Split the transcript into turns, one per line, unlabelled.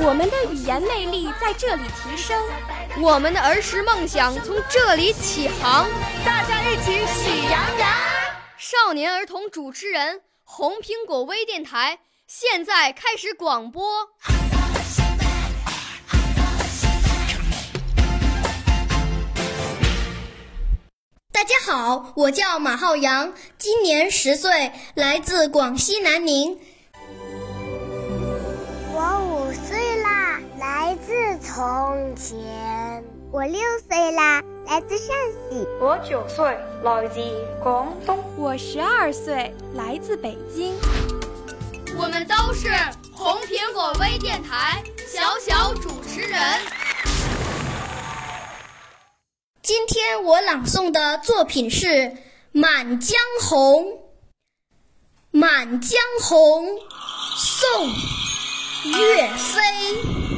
我们的语言魅力在这里提升，
我们的儿时梦想从这里起航。
大家一起喜羊羊。
少年儿童主持人，红苹果微电台。现在开始广播。
大家好，我叫马浩洋，今年十岁，来自广西南宁。
我五岁啦，来自从前。
我六岁啦，来自陕西。
我九岁，来自广东。
我十二岁，来自北京。
我们都是红苹果微电台小小主持人。
今天我朗诵的作品是《满江红》。《满江红》，宋·岳飞。